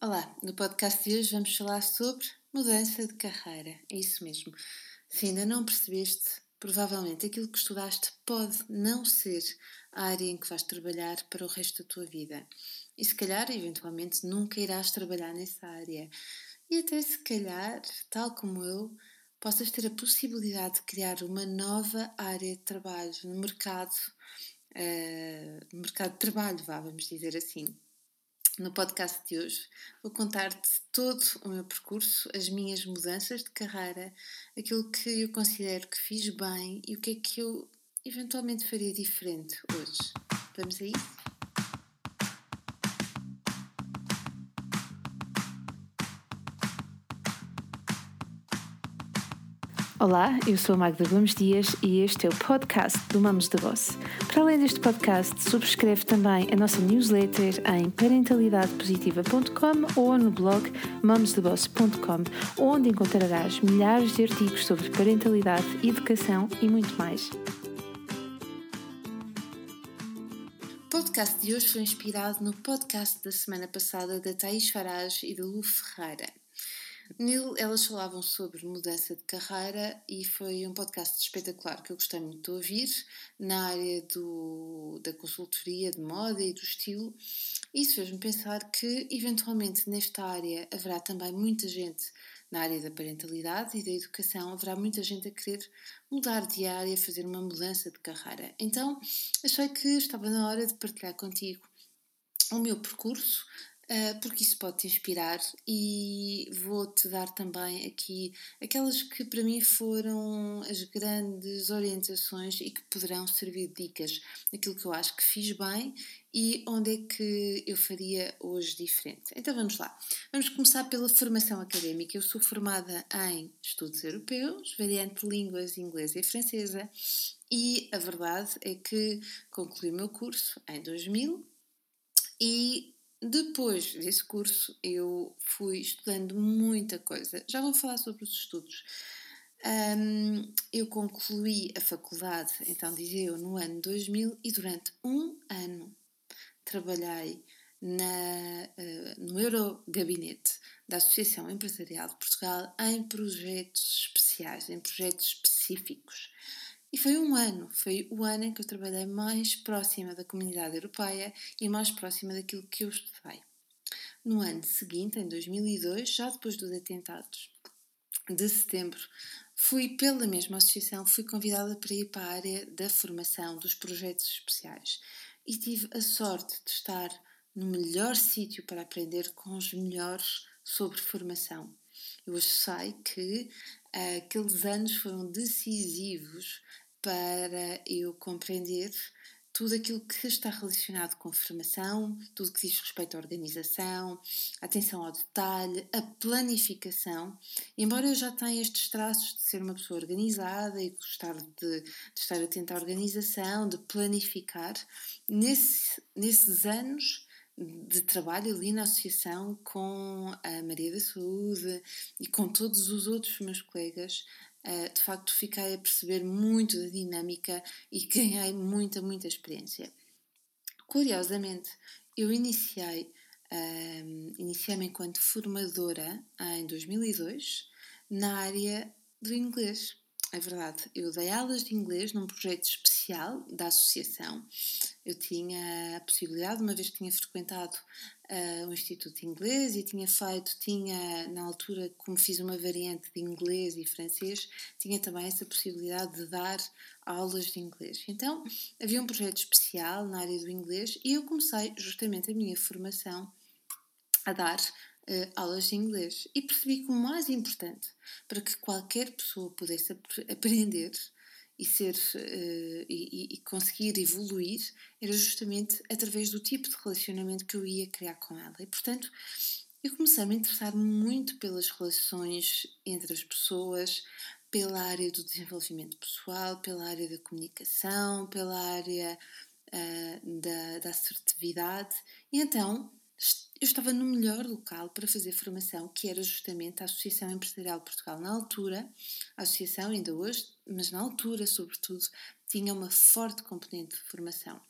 Olá, no podcast de hoje vamos falar sobre mudança de carreira. É isso mesmo. Se ainda não percebeste, provavelmente aquilo que estudaste pode não ser a área em que vais trabalhar para o resto da tua vida. E se calhar, eventualmente, nunca irás trabalhar nessa área. E até se calhar, tal como eu, possas ter a possibilidade de criar uma nova área de trabalho no mercado, uh, mercado de trabalho, vá, vamos dizer assim. No podcast de hoje vou contar-te todo o meu percurso, as minhas mudanças de carreira, aquilo que eu considero que fiz bem e o que é que eu eventualmente faria diferente hoje. Vamos a isso? Olá, eu sou a Magda Gomes Dias e este é o podcast do Mamos da Boss. Para além deste podcast, subscreve também a nossa newsletter em parentalidadepositiva.com ou no blog mamosdeboss.com, onde encontrarás milhares de artigos sobre parentalidade, educação e muito mais. O podcast de hoje foi inspirado no podcast da semana passada da Thaís Farage e da Lu Ferreira. Nele elas falavam sobre mudança de carreira e foi um podcast espetacular que eu gostei muito de ouvir na área do, da consultoria de moda e do estilo. Isso fez-me pensar que, eventualmente, nesta área haverá também muita gente na área da parentalidade e da educação, haverá muita gente a querer mudar de área, fazer uma mudança de carreira. Então, achei que estava na hora de partilhar contigo o meu percurso, porque isso pode te inspirar e vou-te dar também aqui aquelas que para mim foram as grandes orientações e que poderão servir de dicas daquilo que eu acho que fiz bem e onde é que eu faria hoje diferente. Então vamos lá. Vamos começar pela formação académica. Eu sou formada em estudos europeus, variante línguas inglesa e francesa, e a verdade é que concluí o meu curso em 2000 e depois desse curso, eu fui estudando muita coisa. Já vou falar sobre os estudos. Um, eu concluí a faculdade, então dizia eu, no ano 2000 e durante um ano trabalhei na, uh, no Eurogabinete da Associação Empresarial de Portugal em projetos especiais, em projetos específicos. E foi um ano, foi o ano em que eu trabalhei mais próxima da comunidade europeia e mais próxima daquilo que eu estudei. No ano seguinte, em 2002, já depois dos atentados de setembro, fui pela mesma associação, fui convidada para ir para a área da formação dos projetos especiais e tive a sorte de estar no melhor sítio para aprender com os melhores sobre formação. Eu sei que uh, aqueles anos foram decisivos para eu compreender tudo aquilo que está relacionado com formação, tudo que diz respeito à organização, atenção ao detalhe, a planificação. Embora eu já tenha estes traços de ser uma pessoa organizada e gostar de, de estar atenta à organização, de planificar, nesse, nesses anos de trabalho ali na associação com a Maria da Saúde e com todos os outros meus colegas, eh, de facto fiquei a perceber muito da dinâmica e ganhei muita, muita experiência. Curiosamente, eu iniciei, um, ehm, iniciei-me enquanto formadora em 2002 na área do inglês. É verdade, eu dei aulas de inglês num projeto especial da associação. Eu tinha a possibilidade, uma vez que tinha frequentado uh, o Instituto de Inglês e tinha feito, tinha na altura, como fiz uma variante de inglês e francês, tinha também essa possibilidade de dar aulas de inglês. Então havia um projeto especial na área do inglês e eu comecei justamente a minha formação a dar uh, aulas de inglês e percebi que o mais importante para que qualquer pessoa pudesse ap aprender e ser uh, e, e, conseguir evoluir era justamente através do tipo de relacionamento que eu ia criar com ela. E portanto eu comecei a me interessar muito pelas relações entre as pessoas pela área do desenvolvimento pessoal pela área da comunicação pela área uh, da, da assertividade. E então eu estava no melhor local para fazer formação, que era justamente a Associação Empresarial de Portugal. Na altura, a associação, ainda hoje, mas na altura, sobretudo, tinha uma forte componente de formação.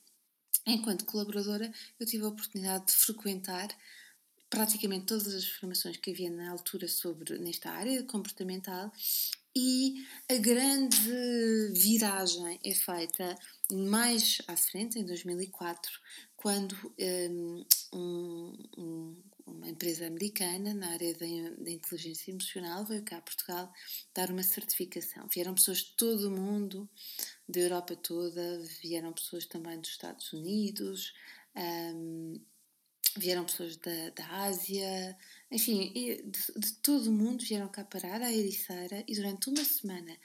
Enquanto colaboradora, eu tive a oportunidade de frequentar praticamente todas as formações que havia na altura sobre nesta área comportamental e a grande viragem é feita mais à frente, em 2004, quando hum, um, um, uma empresa americana na área da inteligência emocional veio cá a Portugal dar uma certificação. Vieram pessoas de todo o mundo, da Europa toda, vieram pessoas também dos Estados Unidos, um, vieram pessoas da, da Ásia, enfim, de, de, todo o mundo vieram cá parar à Ericeira e durante uma semana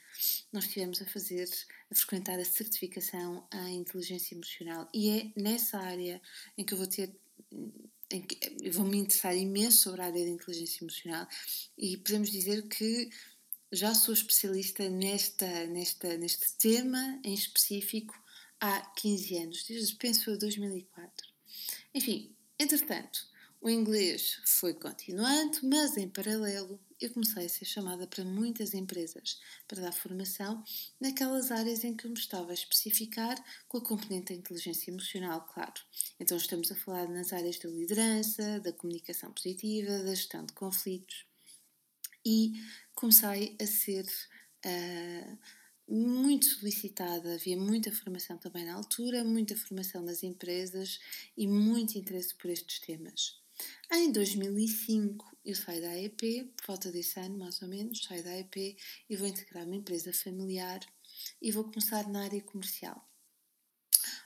nós estivemos a fazer, a frequentar a certificação em inteligência emocional e é nessa área em que eu vou ter eu vou me interessar imenso sobre a área da inteligência emocional e podemos dizer que já sou especialista nesta, nesta, neste tema em específico há 15 anos, desde penso 2004. Enfim, entretanto, o inglês foi continuando, mas em paralelo eu comecei a ser chamada para muitas empresas para dar formação naquelas áreas em que eu me estava a especificar com a componente da inteligência emocional, claro. Então estamos a falar nas áreas da liderança, da comunicação positiva, da gestão de conflitos e comecei a ser uh, muito solicitada, havia muita formação também na altura, muita formação nas empresas e muito interesse por estes temas. Em 2005 eu saio da AEP, por volta desse ano mais ou menos, saio da AEP e vou integrar uma empresa familiar e vou começar na área comercial.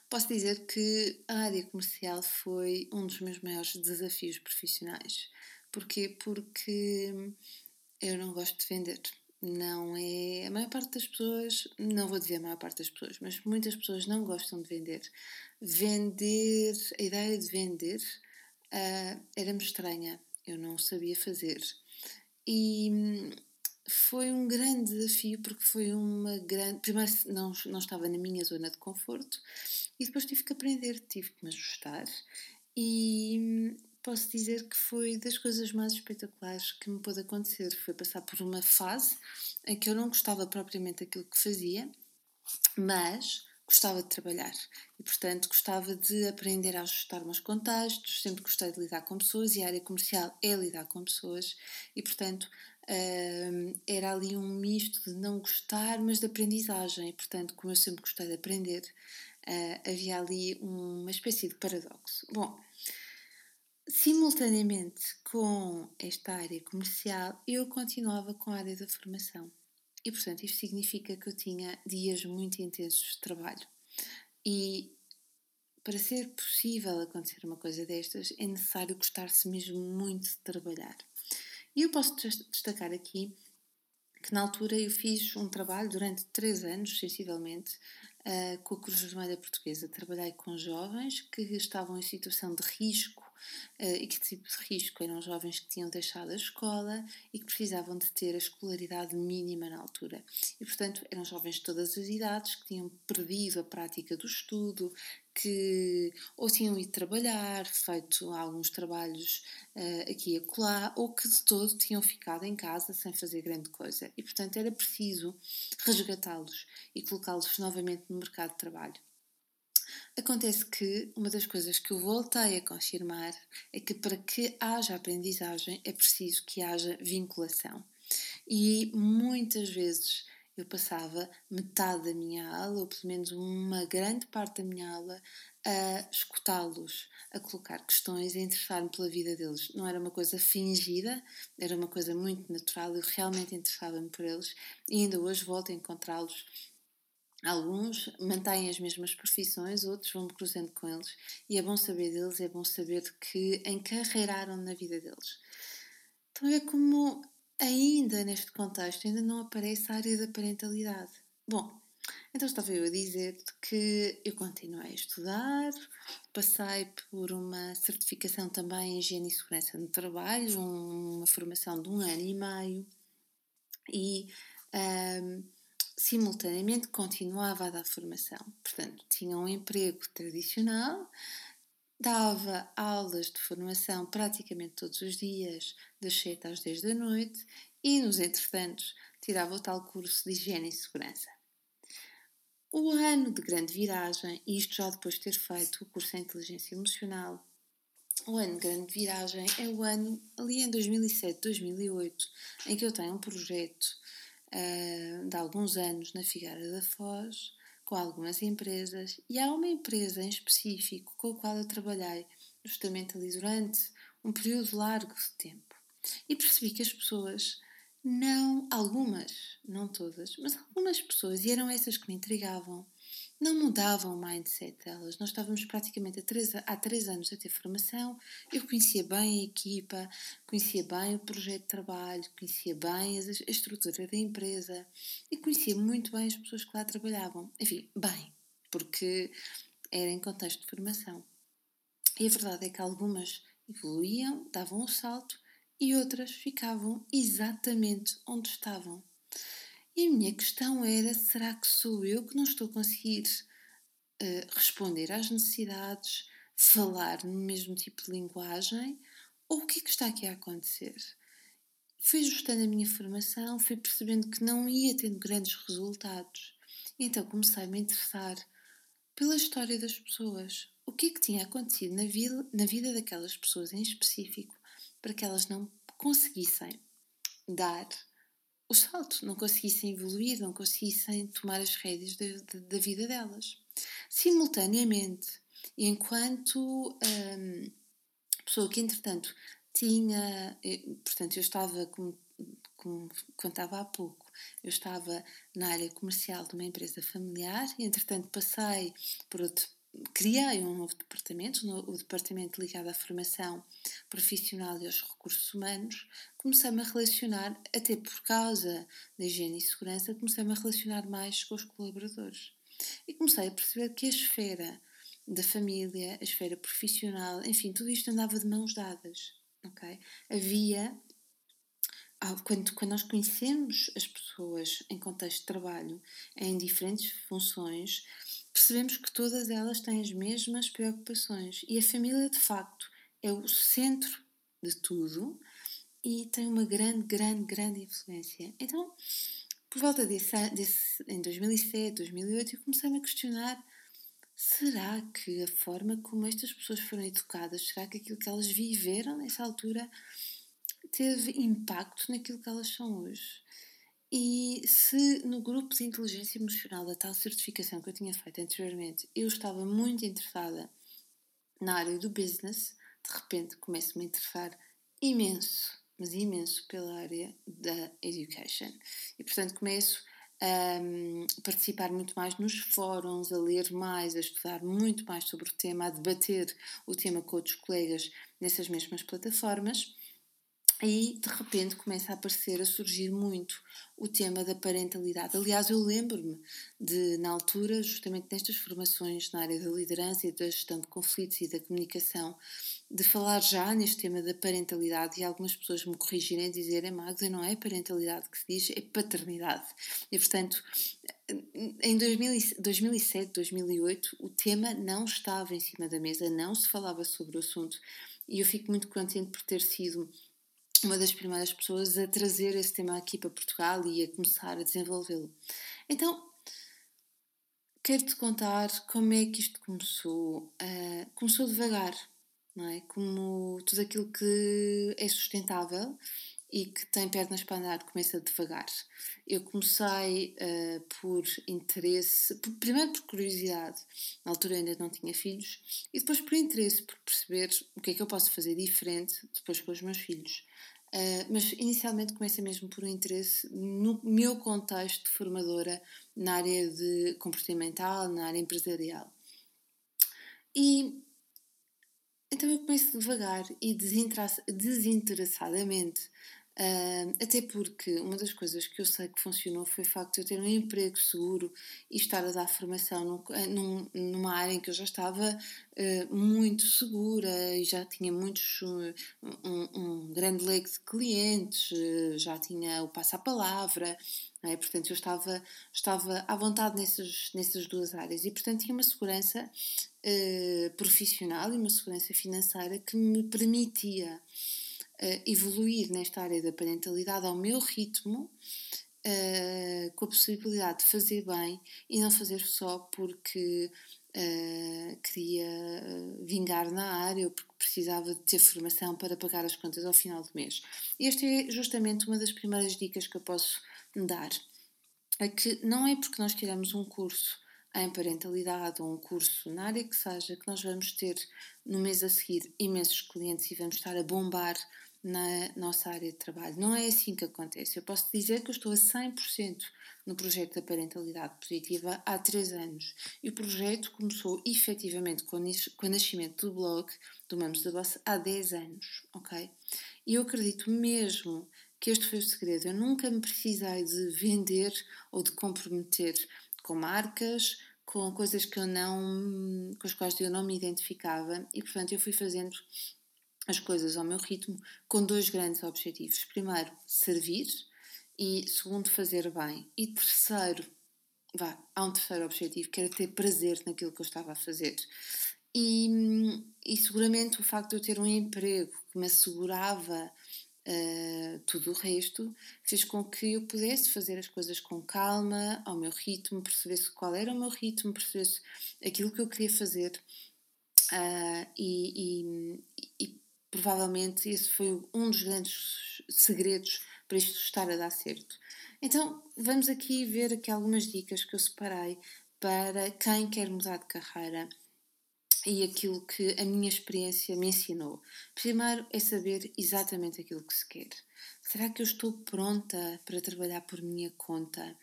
Posso dizer que a área comercial foi um dos meus maiores desafios profissionais. Porquê? Porque eu não gosto de vender. Não é. A maior parte das pessoas, não vou dizer a maior parte das pessoas, mas muitas pessoas não gostam de vender. Vender, a ideia de vender uh, era-me estranha. Eu não sabia fazer. E hum, foi um grande desafio porque foi uma grande. Primeiro, não, não estava na minha zona de conforto e depois tive que aprender, tive que me ajustar. E hum, posso dizer que foi das coisas mais espetaculares que me pôde acontecer. Foi passar por uma fase em que eu não gostava propriamente daquilo que fazia, mas gostava de trabalhar e, portanto, gostava de aprender a ajustar-me aos contextos. Sempre gostei de lidar com pessoas e a área comercial é lidar com pessoas, e, portanto, hum, era ali um misto de não gostar, mas de aprendizagem. E, portanto, como eu sempre gostei de aprender, uh, havia ali uma espécie de paradoxo. Bom, Simultaneamente com esta área comercial, eu continuava com a área da formação. E, portanto, isto significa que eu tinha dias muito intensos de trabalho. E para ser possível acontecer uma coisa destas, é necessário gostar-se mesmo muito de trabalhar. E eu posso destacar aqui que na altura eu fiz um trabalho durante três anos, sensivelmente, uh, com a Cruz Vermelha Portuguesa. Trabalhei com jovens que estavam em situação de risco e que tipo de risco eram jovens que tinham deixado a escola e que precisavam de ter a escolaridade mínima na altura. E, portanto, eram jovens de todas as idades que tinham perdido a prática do estudo, que ou tinham ido trabalhar, feito alguns trabalhos uh, aqui e acolá, ou que de todo tinham ficado em casa sem fazer grande coisa. E, portanto, era preciso resgatá-los e colocá-los novamente no mercado de trabalho. Acontece que uma das coisas que eu voltei a confirmar é que para que haja aprendizagem é preciso que haja vinculação. E muitas vezes eu passava metade da minha aula, ou pelo menos uma grande parte da minha aula, a escutá-los, a colocar questões, a interessar-me pela vida deles. Não era uma coisa fingida, era uma coisa muito natural, eu realmente interessava-me por eles e ainda hoje volto a encontrá-los Alguns mantêm as mesmas profissões, outros vão-me cruzando com eles e é bom saber deles, é bom saber que encarreiraram na vida deles. Então é como ainda neste contexto ainda não aparece a área da parentalidade. Bom, então estava eu a dizer que eu continuei a estudar, passei por uma certificação também em higiene e segurança no trabalho, uma formação de um ano e meio e um, simultaneamente continuava a dar formação. Portanto, tinha um emprego tradicional, dava aulas de formação praticamente todos os dias, das 7 às 10 da noite, e nos entretantos tirava o tal curso de higiene e segurança. O ano de grande viragem, e isto já depois de ter feito o curso em inteligência emocional, o ano de grande viragem é o ano ali em 2007, 2008, em que eu tenho um projeto uh, de alguns anos na Figueira da Foz, com algumas empresas, e há uma empresa em específico com a qual eu trabalhei justamente ali durante um período largo de tempo. E percebi que as pessoas não, algumas, não todas, mas algumas pessoas, e eram essas que me intrigavam, não mudavam o mindset delas. Nós estávamos praticamente três, há três anos a ter formação, eu conhecia bem a equipa, conhecia bem o projeto de trabalho, conhecia bem a, a estrutura da empresa e conhecia muito bem as pessoas que lá trabalhavam. Enfim, bem, porque era em contexto de formação. E a verdade é que algumas evoluíam, davam um salto e outras ficavam exatamente onde estavam. E a minha questão era: será que sou eu que não estou a conseguir uh, responder às necessidades, falar no mesmo tipo de linguagem? Ou o que é que está aqui a acontecer? Fui ajustando a minha formação, fui percebendo que não ia tendo grandes resultados. E então comecei a me interessar pela história das pessoas. O que é que tinha acontecido na vida, na vida daquelas pessoas em específico para que elas não conseguissem dar o salto, não conseguissem evoluir, não conseguissem tomar as rédeas da, da, da vida delas. Simultaneamente, enquanto hum, pessoa que entretanto tinha, eh, portanto eu estava como, como contava há pouco, eu estava na área comercial de uma empresa familiar e entretanto passei por outro criei um novo departamento, o departamento ligado à formação profissional e aos recursos humanos, comecei-me a relacionar, até por causa da higiene e segurança, comecei-me a relacionar mais com os colaboradores. E comecei a perceber que a esfera da família, a esfera profissional, enfim, tudo isto andava de mãos dadas. Okay? Havia, quando, quando nós conhecemos as pessoas em contexto de trabalho, em diferentes funções, percebemos que todas elas têm as mesmas preocupações e a família, de facto, é o centro de tudo e tem uma grande, grande, grande influência. Então, por volta desse, desse em 2007, 2008, eu comecei-me a questionar será que a forma como estas pessoas foram educadas, será que aquilo que elas viveram nessa altura teve impacto naquilo que elas são hoje? E se no grupo de inteligência emocional da tal certificação que eu tinha feito anteriormente eu estava muito interessada na área do business, de repente começo-me a interessar imenso, mas imenso pela área da education. E portanto começo a um, participar muito mais nos fóruns, a ler mais, a estudar muito mais sobre o tema, a debater o tema com outros colegas nessas mesmas plataformas. E de repente começa a aparecer, a surgir muito o tema da parentalidade. Aliás, eu lembro-me de, na altura, justamente nestas formações na área da liderança e da gestão de conflitos e da comunicação, de falar já neste tema da parentalidade e algumas pessoas me corrigirem e dizerem, Magda, não é parentalidade que se diz, é paternidade. E portanto, em 2007, 2008, o tema não estava em cima da mesa, não se falava sobre o assunto e eu fico muito contente por ter sido uma das primeiras pessoas a trazer esse tema aqui para Portugal e a começar a desenvolvê-lo. Então, quero-te contar como é que isto começou. Uh, começou devagar, não é? Como tudo aquilo que é sustentável e que tem pernas para andar começa devagar. Eu comecei uh, por interesse, por, primeiro por curiosidade, na altura ainda não tinha filhos, e depois por interesse, por perceber o que é que eu posso fazer diferente depois com os meus filhos. Uh, mas inicialmente começa mesmo por um interesse no meu contexto de formadora na área de comportamental, na área empresarial. E então eu começo devagar e desinteressadamente Uh, até porque uma das coisas que eu sei que funcionou foi o facto de eu ter um emprego seguro e estar a dar formação num, eh, num, numa área em que eu já estava uh, muito segura e já tinha muitos, um, um grande leque de clientes, uh, já tinha o passo-a-palavra, é? portanto eu estava, estava à vontade nessas, nessas duas áreas e portanto tinha uma segurança profissional e uma segurança financeira que me permitia uh, evoluir nesta área da parentalidade ao meu ritmo, uh, com a possibilidade de fazer bem e não fazer só porque uh, queria vingar na área ou porque precisava de ter formação para pagar as contas ao final do mês. Esta é justamente uma das primeiras dicas que eu posso dar. É que não é porque nós queremos um curso em parentalidade ou um curso na área que seja, que nós vamos ter no mês a seguir imensos clientes e vamos estar a bombar na nossa área de trabalho. Não é assim que acontece. Eu posso dizer que eu estou a 100% no projeto da parentalidade positiva há 3 anos. E o projeto começou efetivamente com o nascimento do blog do Mamos da Boss há 10 anos, ok? E eu acredito mesmo que este foi o segredo. Eu nunca me precisei de vender ou de comprometer com marcas, com coisas que eu não, com as quais eu não me identificava e portanto eu fui fazendo as coisas ao meu ritmo com dois grandes objetivos. Primeiro, servir e segundo, fazer bem. E terceiro, vá, há um terceiro objetivo que era ter prazer naquilo que eu estava a fazer. E, e seguramente o facto de eu ter um emprego que me assegurava uh, tudo o resto, fez com que eu pudesse fazer as coisas com calma, ao meu ritmo, percebesse qual era o meu ritmo, percebesse aquilo que eu queria fazer. Uh, e, e, e, provavelmente esse foi um dos grandes segredos para isto estar a dar certo. Então vamos aqui ver aqui algumas dicas que eu separei para quem quer mudar de carreira e aquilo que a minha experiência me ensinou. Primeiro é saber exatamente aquilo que se quer. Será que eu estou pronta para trabalhar por minha conta?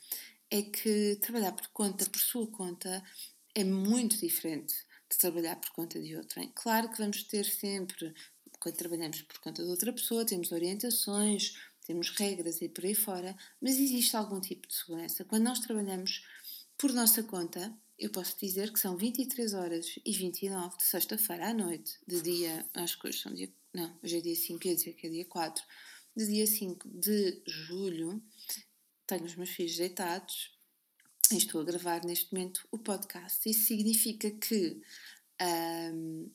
É que trabalhar por conta, por sua conta, é muito diferente de trabalhar por conta de outrem. Claro que vamos ter sempre, quando trabalhamos por conta de outra pessoa, temos orientações, temos regras e por aí fora, mas existe algum tipo de segurança. Quando nós trabalhamos por nossa conta, eu posso dizer que são 23 horas e 29 de sexta-feira à noite, de dia, acho que hoje são dia, não, hoje é dia 5, ia dizer que é dia 4, de dia 5 de julho, tenho os meus filhos deitados e estou a gravar neste momento o podcast. Isso significa que um,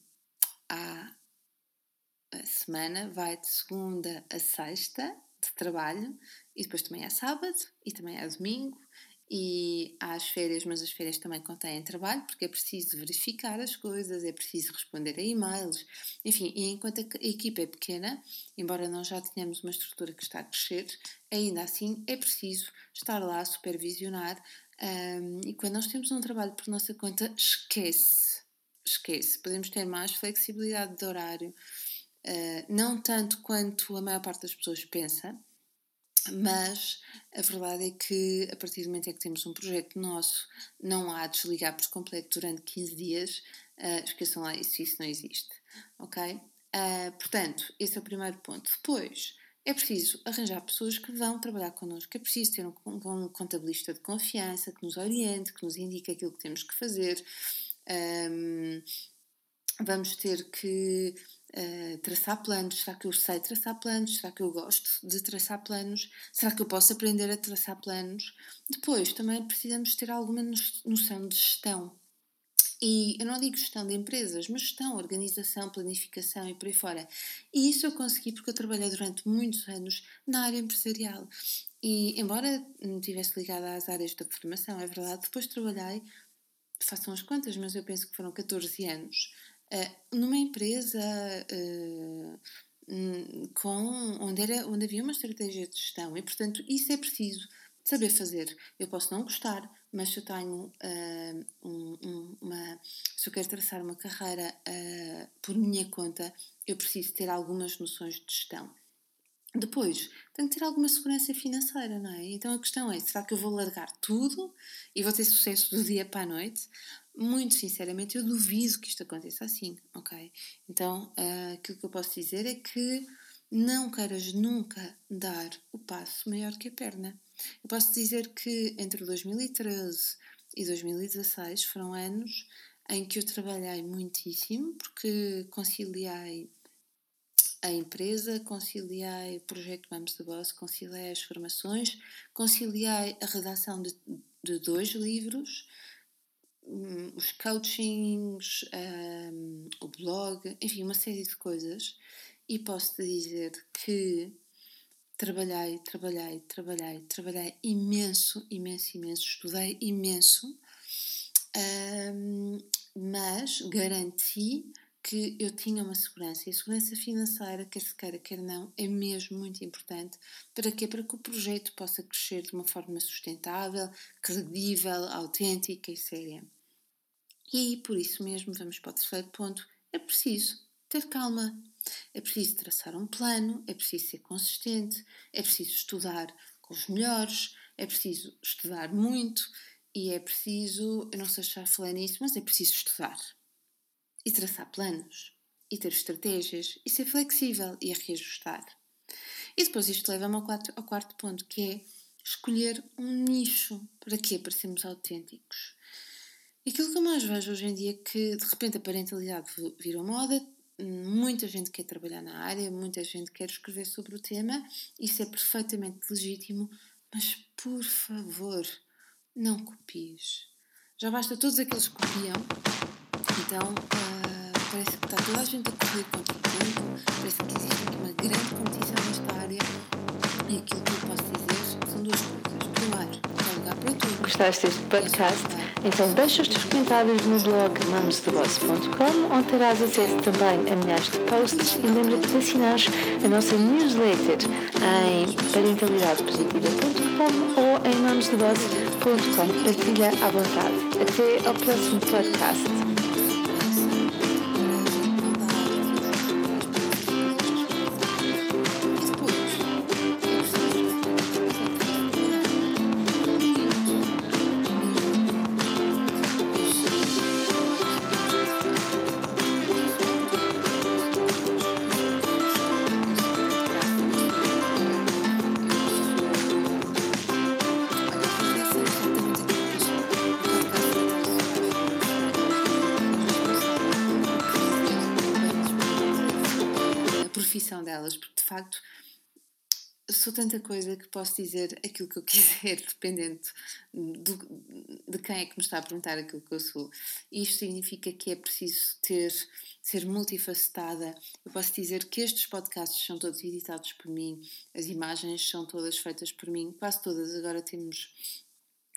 a semana vai de segunda a sexta de trabalho e depois também é sábado e também é domingo e há as férias, mas as férias também contêm trabalho, porque é preciso verificar as coisas, é preciso responder a e-mails, enfim, e enquanto a equipa é pequena, embora nós já tenhamos uma estrutura que está a crescer, ainda assim é preciso estar lá a supervisionar. Um, e quando nós temos um trabalho por nossa conta, esquece, esquece. Podemos ter mais flexibilidade de horário, uh, não tanto quanto a maior parte das pessoas pensa, mas a verdade é que a partir do momento em que temos um projeto nosso, não há desligar por completo durante 15 dias, uh, esqueçam lá isso, isso não existe, ok? Uh, portanto, esse é o primeiro ponto. Depois, é preciso arranjar pessoas que vão trabalhar connosco, é preciso ter um, um contabilista de confiança que nos oriente, que nos indique aquilo que temos que fazer. Um, vamos ter que uh, traçar planos. Será que eu sei traçar planos? Será que eu gosto de traçar planos? Será que eu posso aprender a traçar planos? Depois, também precisamos ter alguma noção de gestão. E eu não digo gestão de empresas, mas gestão, organização, planificação e por aí fora. E isso eu consegui porque eu trabalhei durante muitos anos na área empresarial. E embora não estivesse ligada às áreas da formação, é verdade, depois trabalhei, façam as contas, mas eu penso que foram 14 anos Uh, numa empresa uh, com, onde, era, onde havia uma estratégia de gestão e, portanto, isso é preciso saber fazer. Eu posso não gostar, mas se eu tenho uh, um, um, uma. Se eu quero traçar uma carreira por minha conta, eu preciso ter algumas noções de gestão. Depois, tenho que ter alguma segurança financeira, não é? Então a questão é: será que eu vou largar tudo e vou ter sucesso do dia para a noite? Muito sinceramente, eu duvido que isto aconteça assim, ok? Então, uh, aquilo que eu posso dizer é que não queiras nunca dar o passo maior que a perna. Eu posso dizer que entre 2013 e 2016 foram anos em que eu trabalhei muitíssimo, porque conciliei a empresa, conciliei o projeto Mamos de Boss, conciliei as formações, conciliei a redação de, de dois livros, um, os coachings, um, o blog, enfim, uma série de coisas. E posso te dizer que trabalhei, trabalhei, trabalhei, trabalhei imenso, imenso, imenso, estudei imenso. Um, mas garanti que eu tinha uma segurança. E a segurança financeira, quer se queira, quer não, é mesmo muito importante. Para quê? Para que o projeto possa crescer de uma forma sustentável, credível, autêntica e séria. E aí, por isso mesmo, vamos para o terceiro ponto. É preciso ter calma. É preciso traçar um plano, é preciso ser consistente, é preciso estudar com os melhores, é preciso estudar muito e é preciso, eu não sei se já falei nisso, mas é preciso estudar e traçar planos e ter estratégias e ser flexível e a reajustar. E depois isto leva-me ao ao quarto ponto, que é escolher um nicho. Para quê? Para autênticos. Aquilo que eu mais vejo hoje em dia é que de repente a parentalidade virou moda, muita gente quer trabalhar na área, muita gente quer escrever sobre o tema, isso é perfeitamente legítimo, mas por favor, não copies. Já basta todos aqueles que copiam, então uh, parece que está toda a gente a correr contra o tempo, parece que existe aqui uma grande competição nesta área, e aquilo que eu posso dizer são duas coisas. Primeiro, há lugar para tudo. Gostaste deste podcast? Então deixa os teus comentários no blog mamosdeboss.com onde terás acesso também a milhares de posts e lembra-te de assinar a nossa newsletter em parentalidadepositiva.com ou em mamosdeboss.com. Partilha à vontade. Até ao próximo podcast. Facto sou tanta coisa que posso dizer aquilo que eu quiser, dependendo do, de quem é que me está a perguntar aquilo que eu sou. Isto significa que é preciso ter, ser multifacetada. Eu posso dizer que estes podcasts são todos editados por mim, as imagens são todas feitas por mim, quase todas. Agora temos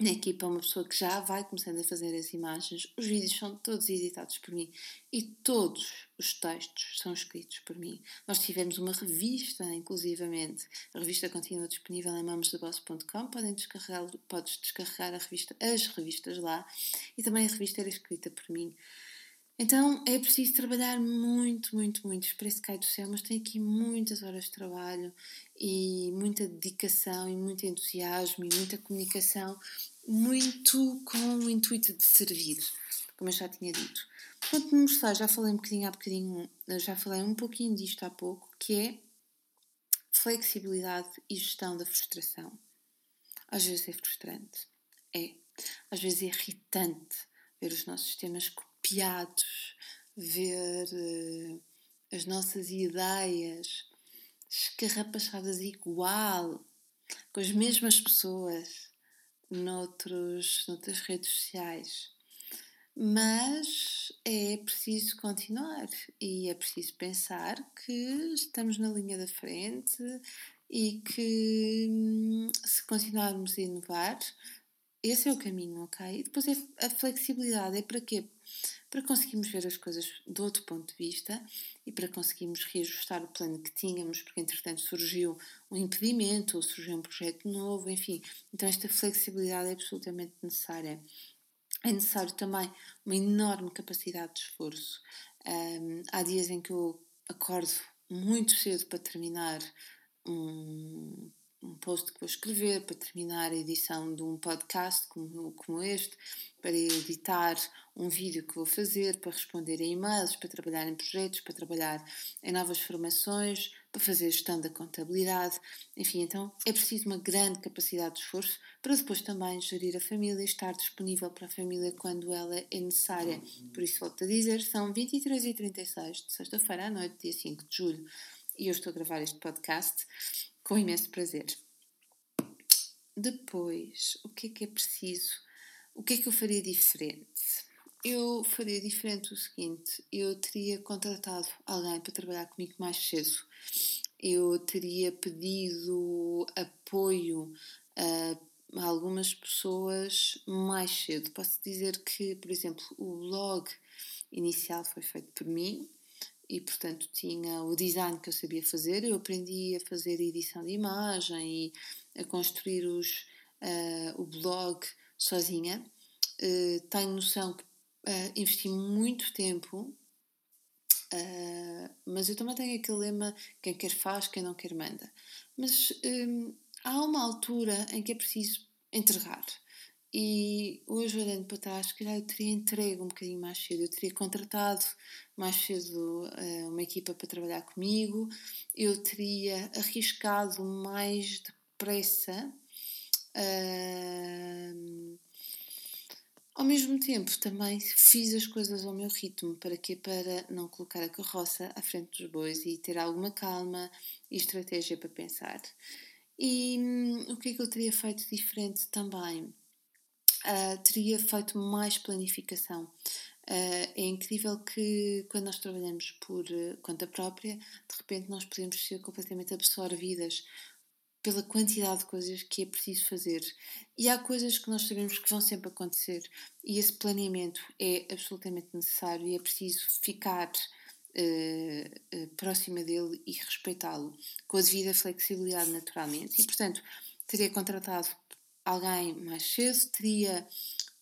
na equipa uma pessoa que já vai começando a fazer as imagens. Os vídeos são todos editados por mim e todos os textos são escritos por mim. Nós tivemos uma revista, inclusivamente. A revista continua disponível em mamosdeboss.com. Podem descarregar, podes descarregar a revista, as revistas lá. E também a revista era escrita por mim. Então é preciso trabalhar muito, muito, muito. Parece que cai do céu, mas tem aqui muitas horas de trabalho e muita dedicação e muito entusiasmo e muita comunicação muito com o intuito de servir, como eu já tinha dito. Ponto número 6, já falei um bocadinho há bocadinho, já falei um pouquinho disto há pouco, que é flexibilidade e gestão da frustração. Às vezes é frustrante, é. Às vezes é irritante ver os nossos sistemas copiados, ver uh, as nossas ideias escarrapachadas igual, com as mesmas pessoas noutros, noutras redes sociais. Mas é preciso continuar e é preciso pensar que estamos na linha da frente e que hum, se continuarmos a inovar, esse é o caminho, ok? E depois é a flexibilidade é para quê? Para conseguirmos ver as coisas de outro ponto de vista e para conseguirmos reajustar o plano que tínhamos, porque entretanto surgiu um impedimento ou surgiu um projeto novo, enfim. Então esta flexibilidade é absolutamente necessária. É necessário também uma enorme capacidade de esforço. Um, há dias em que eu acordo muito cedo para terminar um um post que vou escrever, para terminar a edição de um podcast como, como este, para editar um vídeo que vou fazer, para responder a e-mails, para trabalhar em projetos, para trabalhar em novas formações, para fazer gestão da contabilidade. Enfim, então é preciso uma grande capacidade de esforço para depois também gerir a família e estar disponível para a família quando ela é necessária. Por isso, volto a dizer, são 23 e 36 de sexta-feira à noite, dia 5 de julho, e eu estou a gravar este podcast com imenso prazer. Depois, o que é que é preciso? O que é que eu faria diferente? Eu faria diferente o seguinte: eu teria contratado alguém para trabalhar comigo mais cedo. Eu teria pedido apoio a algumas pessoas mais cedo. Posso dizer que, por exemplo, o blog inicial foi feito por mim e, portanto, tinha o design que eu sabia fazer. Eu aprendi a fazer edição de imagem e a construir os, uh, o blog sozinha. Uh, tenho noção que uh, investi muito tempo, mas eu também tenho aquele lema: quem quer faz, quem não quer manda. Mas um, há uma altura em que é preciso entregar. E hoje, olhando para trás, se calhar eu teria entregue um bocadinho mais cedo. Eu teria contratado mais cedo uh, uma equipa para trabalhar comigo, eu teria arriscado mais depressa. Uh, ao mesmo tempo, também fiz as coisas ao meu ritmo. Para quê? Para não colocar a carroça à frente dos bois e ter alguma calma e estratégia para pensar. E hum, o que é que eu teria feito diferente também? Uh, teria feito mais planificação. Uh, é incrível que quando nós trabalhamos por uh, conta própria, de repente nós podemos ser completamente absorvidas pela quantidade de coisas que é preciso fazer. E há coisas que nós sabemos que vão sempre acontecer, e esse planeamento é absolutamente necessário e é preciso ficar uh, próxima dele e respeitá-lo, com a devida flexibilidade, naturalmente. E, portanto, teria contratado alguém mais cedo teria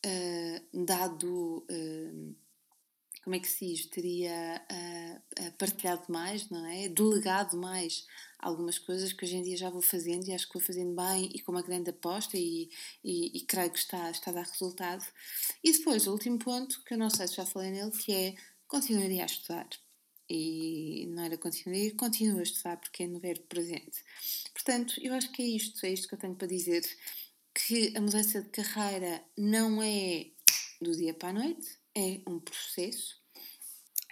uh, dado, uh, como é que se diz, teria uh, partilhado mais, não é? Delegado mais algumas coisas que hoje em dia já vou fazendo e acho que vou fazendo bem e com uma grande aposta e, e, e creio que está, está a dar resultado. E depois, o último ponto, que eu não sei se já falei nele, que é continuaria a estudar. E não era continuar, continuo a estudar porque é no verbo presente. Portanto, eu acho que é isto, é isto que eu tenho para dizer que a mudança de carreira não é do dia para a noite, é um processo.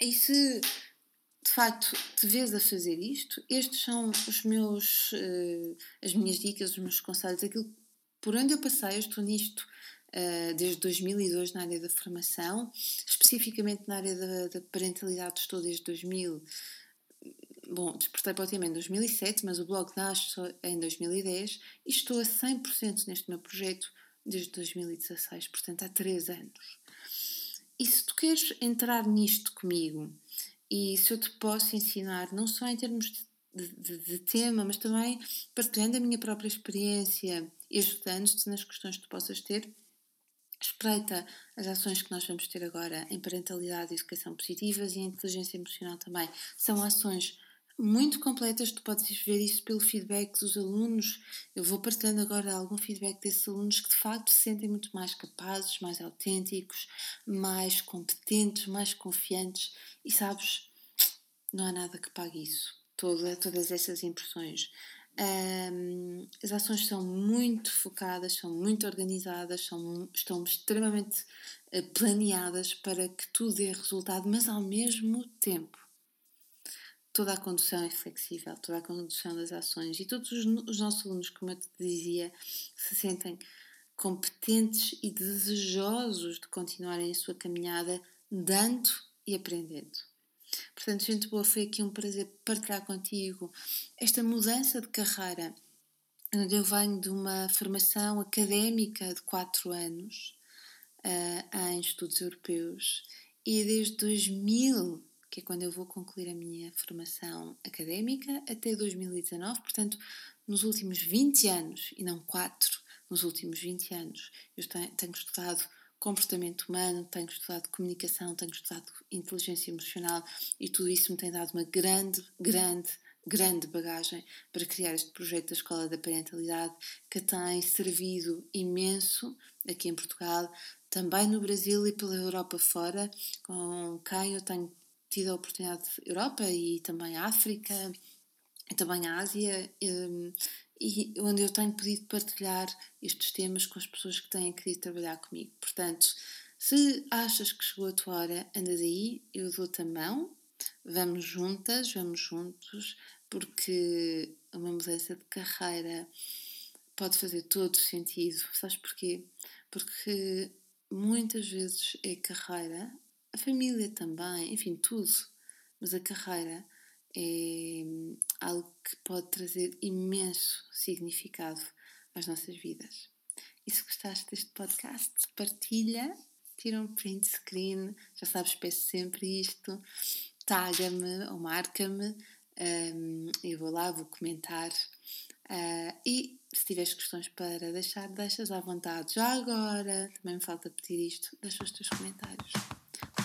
E se de facto te vês a fazer isto, estes são os meus, uh, as minhas dicas, os meus conselhos, aquilo por onde eu passei, eu estou nisto uh, desde 2002 na área da formação, especificamente na área da, da parentalidade estou desde 2000 Bom, despertei para o tema em 2007, mas o blog nasce em 2010 e estou a 100% neste meu projeto desde 2016, portanto há 3 anos. E se tu queres entrar nisto comigo e se eu te posso ensinar, não só em termos de, de, de tema, mas também partilhando a minha própria experiência e ajudando-te nas questões que tu possas ter, espreita as ações que nós vamos ter agora em parentalidade e educação positivas e em inteligência emocional também. São ações muito completas, tu podes ver isso pelo feedback dos alunos. Eu vou partilhando agora algum feedback desses alunos que de facto se sentem muito mais capazes, mais autênticos, mais competentes, mais confiantes e sabes, não há nada que pague isso, Toda, todas essas impressões. Um, as ações são muito focadas, são muito organizadas, são, estão extremamente eh, planeadas para que tudo dê resultado, mas ao mesmo tempo toda a condução é flexível, toda a condução das ações e todos os, os nossos alunos, como eu te dizia, se sentem competentes e desejosos de continuarem a sua caminhada dando e aprendendo. Portanto, gente boa, foi aqui um prazer partilhar contigo esta mudança de carreira. Eu venho de uma formação académica de 4 anos uh, em estudos europeus e desde 2000 que é quando eu vou concluir a minha formação académica, até 2019, portanto, nos últimos 20 anos, e não 4, nos últimos 20 anos, eu tenho estudado comportamento humano, tenho estudado comunicação, tenho estudado inteligência emocional e tudo isso me tem dado uma grande, grande, grande bagagem para criar este projeto da Escola da Parentalidade que tem servido imenso aqui em Portugal, também no Brasil e pela Europa fora, com quem eu tenho tido a oportunidade de Europa e também África e também a Ásia um, e onde eu tenho podido partilhar estes temas com as pessoas que têm querido trabalhar comigo. Portanto, se achas que chegou a tua hora, andas aí, eu dou-te a mão, vamos juntas, vamos juntos, porque uma mudança de carreira pode fazer todo sentido. Sabes porquê? Porque muitas vezes é carreira a família também, enfim, tudo. Mas a carreira é algo que pode trazer imenso significado às nossas vidas. E se gostaste deste podcast, partilha tira um print screen, já sabes, peço sempre isto, taga-me ou marca-me, um, eu vou lá, vou comentar. Uh, e se tiveres questões para deixar, deixas à vontade. Já agora, também me falta pedir isto, deixa os teus comentários.